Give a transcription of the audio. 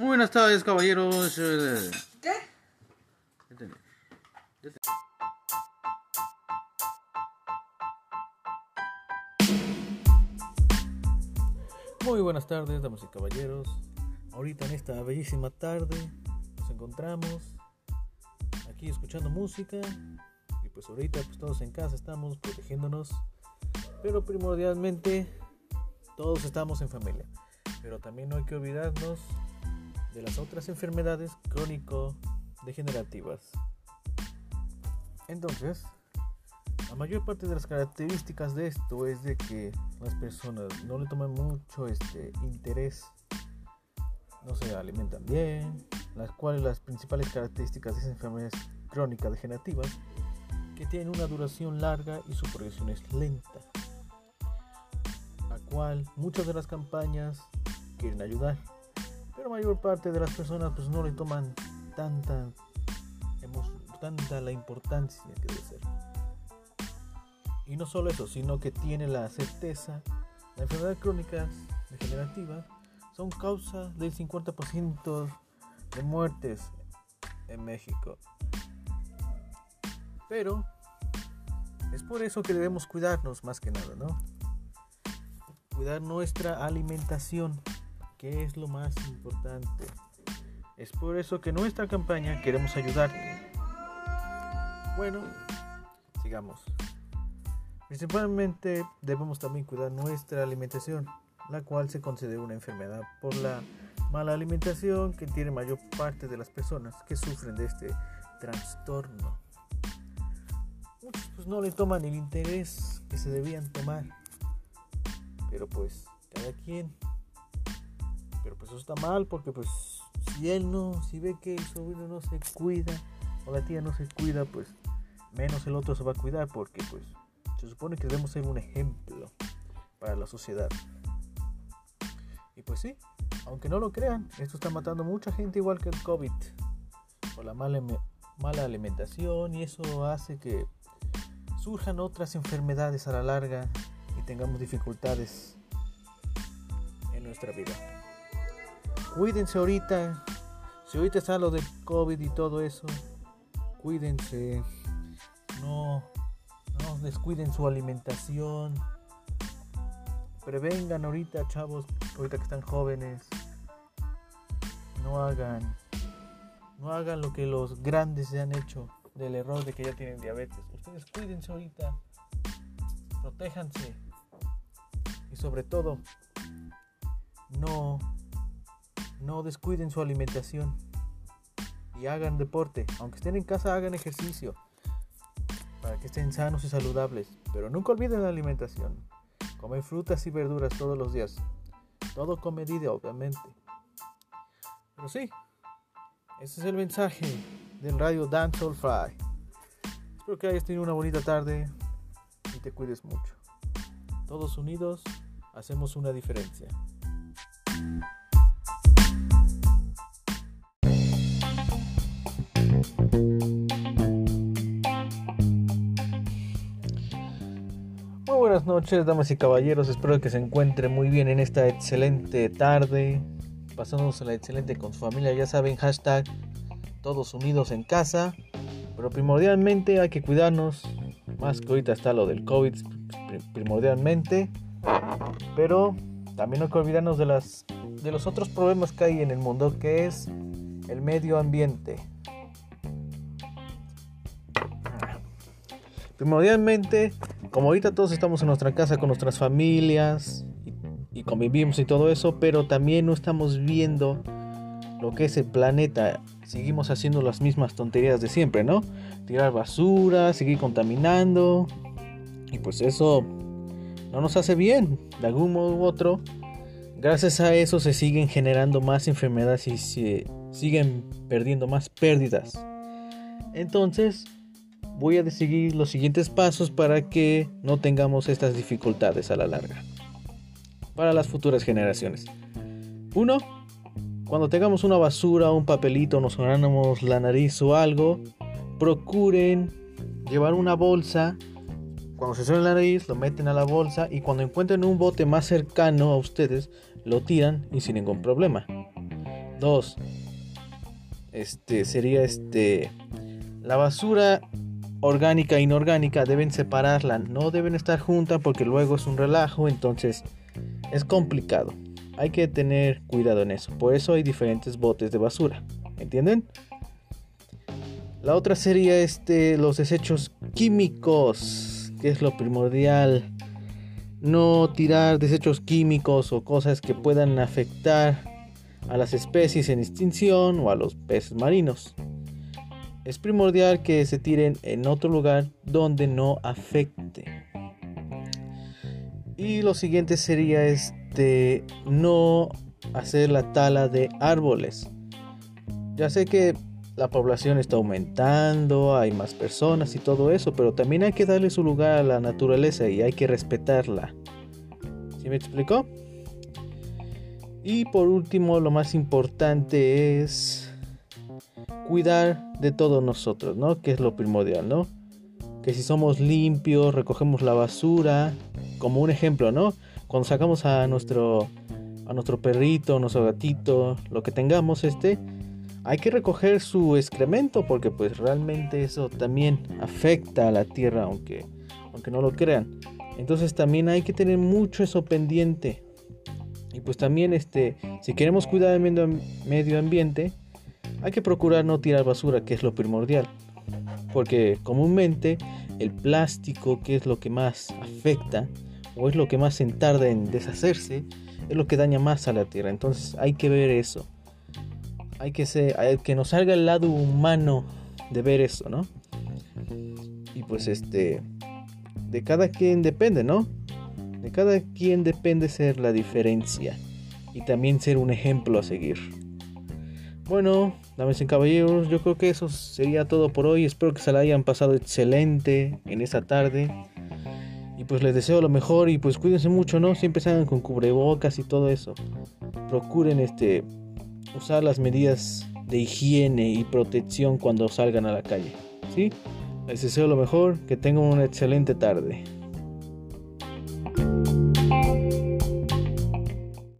Muy buenas tardes, caballeros. Eh, ¿Qué? Muy buenas tardes, damas y caballeros. Ahorita en esta bellísima tarde nos encontramos aquí escuchando música y pues ahorita pues todos en casa estamos protegiéndonos, pero primordialmente todos estamos en familia. Pero también no hay que olvidarnos de las otras enfermedades crónico-degenerativas. Entonces, la mayor parte de las características de esto es de que las personas no le toman mucho este interés, no se alimentan bien, las cuales las principales características de esas enfermedades crónicas degenerativas que tienen una duración larga y su progresión es lenta, la cual muchas de las campañas quieren ayudar, pero mayor parte de las personas pues no le toman tanta tanta la importancia que debe ser. Y no solo eso, sino que tiene la certeza, las enfermedades crónicas degenerativas son causa del 50% de muertes en México. Pero es por eso que debemos cuidarnos más que nada, ¿no? Cuidar nuestra alimentación, que es lo más importante. Es por eso que en nuestra campaña queremos ayudarte. Bueno, sigamos. Principalmente debemos también cuidar nuestra alimentación, la cual se considera una enfermedad por la mala alimentación que tiene mayor parte de las personas que sufren de este trastorno. Muchos pues no le toman el interés que se debían tomar, pero pues cada quien. Pues eso está mal porque pues si él no, si ve que el sobrino no se cuida o la tía no se cuida, pues menos el otro se va a cuidar porque pues se supone que debemos ser un ejemplo para la sociedad. Y pues sí, aunque no lo crean, esto está matando mucha gente igual que el COVID por la mala, mala alimentación y eso hace que surjan otras enfermedades a la larga y tengamos dificultades en nuestra vida. Cuídense ahorita, si ahorita está lo del COVID y todo eso, cuídense, no, no descuiden su alimentación, prevengan ahorita chavos, ahorita que están jóvenes, no hagan, no hagan lo que los grandes se han hecho del error de que ya tienen diabetes. Ustedes cuídense ahorita, protéjanse. Y sobre todo no, no descuiden su alimentación y hagan deporte. Aunque estén en casa, hagan ejercicio para que estén sanos y saludables. Pero nunca olviden la alimentación. Comer frutas y verduras todos los días. Todo con medida, obviamente. Pero sí, ese es el mensaje del radio All Fry. Espero que hayas tenido una bonita tarde y te cuides mucho. Todos unidos hacemos una diferencia. Buenas noches, damas y caballeros. Espero que se encuentren muy bien en esta excelente tarde. Pasándosela excelente con su familia. Ya saben, hashtag todos unidos en casa. Pero primordialmente hay que cuidarnos. Más que ahorita está lo del COVID pri- primordialmente. Pero también hay que olvidarnos de, las, de los otros problemas que hay en el mundo, que es el medio ambiente. Primordialmente, como ahorita todos estamos en nuestra casa con nuestras familias y, convivimos y todo eso, pero también no estamos viendo lo que es el planeta. Seguimos haciendo las mismas tonterías de siempre, ¿no? Tirar basura, seguir contaminando. Y pues eso no nos hace bien, de algún modo u otro. Gracias a eso se siguen generando más enfermedades y se siguen perdiendo más pérdidas. Entonces, voy a seguir los siguientes pasos para que no tengamos estas dificultades a la larga. Para las futuras generaciones. Uno, cuando tengamos una basura, un papelito, nos sonamos la nariz o algo, procuren llevar una bolsa. Cuando se suena la nariz, lo meten a la bolsa y cuando encuentren un bote más cercano a ustedes, lo tiran y sin ningún problema. Dos, este sería este la basura orgánica e inorgánica deben separarla, no deben estar juntas porque luego es un relajo, entonces es complicado. Hay que tener cuidado en eso. Por eso hay diferentes botes de basura. ¿Entienden? La otra sería este los desechos químicos, que es lo primordial. No tirar desechos químicos o cosas que puedan afectar a las especies en extinción o a los peces marinos es primordial que se tiren en otro lugar donde no afecte. Y lo siguiente sería este no hacer la tala de árboles. Ya sé que la población está aumentando, hay más personas y todo eso, pero también hay que darle su lugar a la naturaleza y hay que respetarla. ¿Sí me explicó? Y por último, lo más importante es cuidar de todos nosotros, ¿no? Que es lo primordial, ¿no? Que si somos limpios, recogemos la basura, como un ejemplo, ¿no? Cuando sacamos a nuestro a nuestro perrito, nuestro gatito, lo que tengamos este, hay que recoger su excremento porque pues realmente eso también afecta a la tierra aunque aunque no lo crean. Entonces también hay que tener mucho eso pendiente. Y pues también este si queremos cuidar del medio ambiente, hay que procurar no tirar basura, que es lo primordial. Porque comúnmente el plástico, que es lo que más afecta, o es lo que más se tarda en deshacerse, es lo que daña más a la tierra. Entonces hay que ver eso. Hay que, ser, hay que nos salga el lado humano de ver eso, ¿no? Y pues este, de cada quien depende, ¿no? De cada quien depende ser la diferencia y también ser un ejemplo a seguir. Bueno, dames y caballeros, yo creo que eso sería todo por hoy. Espero que se la hayan pasado excelente en esta tarde. Y pues les deseo lo mejor y pues cuídense mucho, ¿no? Siempre salgan con cubrebocas y todo eso. Procuren este usar las medidas de higiene y protección cuando salgan a la calle. ¿Sí? Les deseo lo mejor, que tengan una excelente tarde.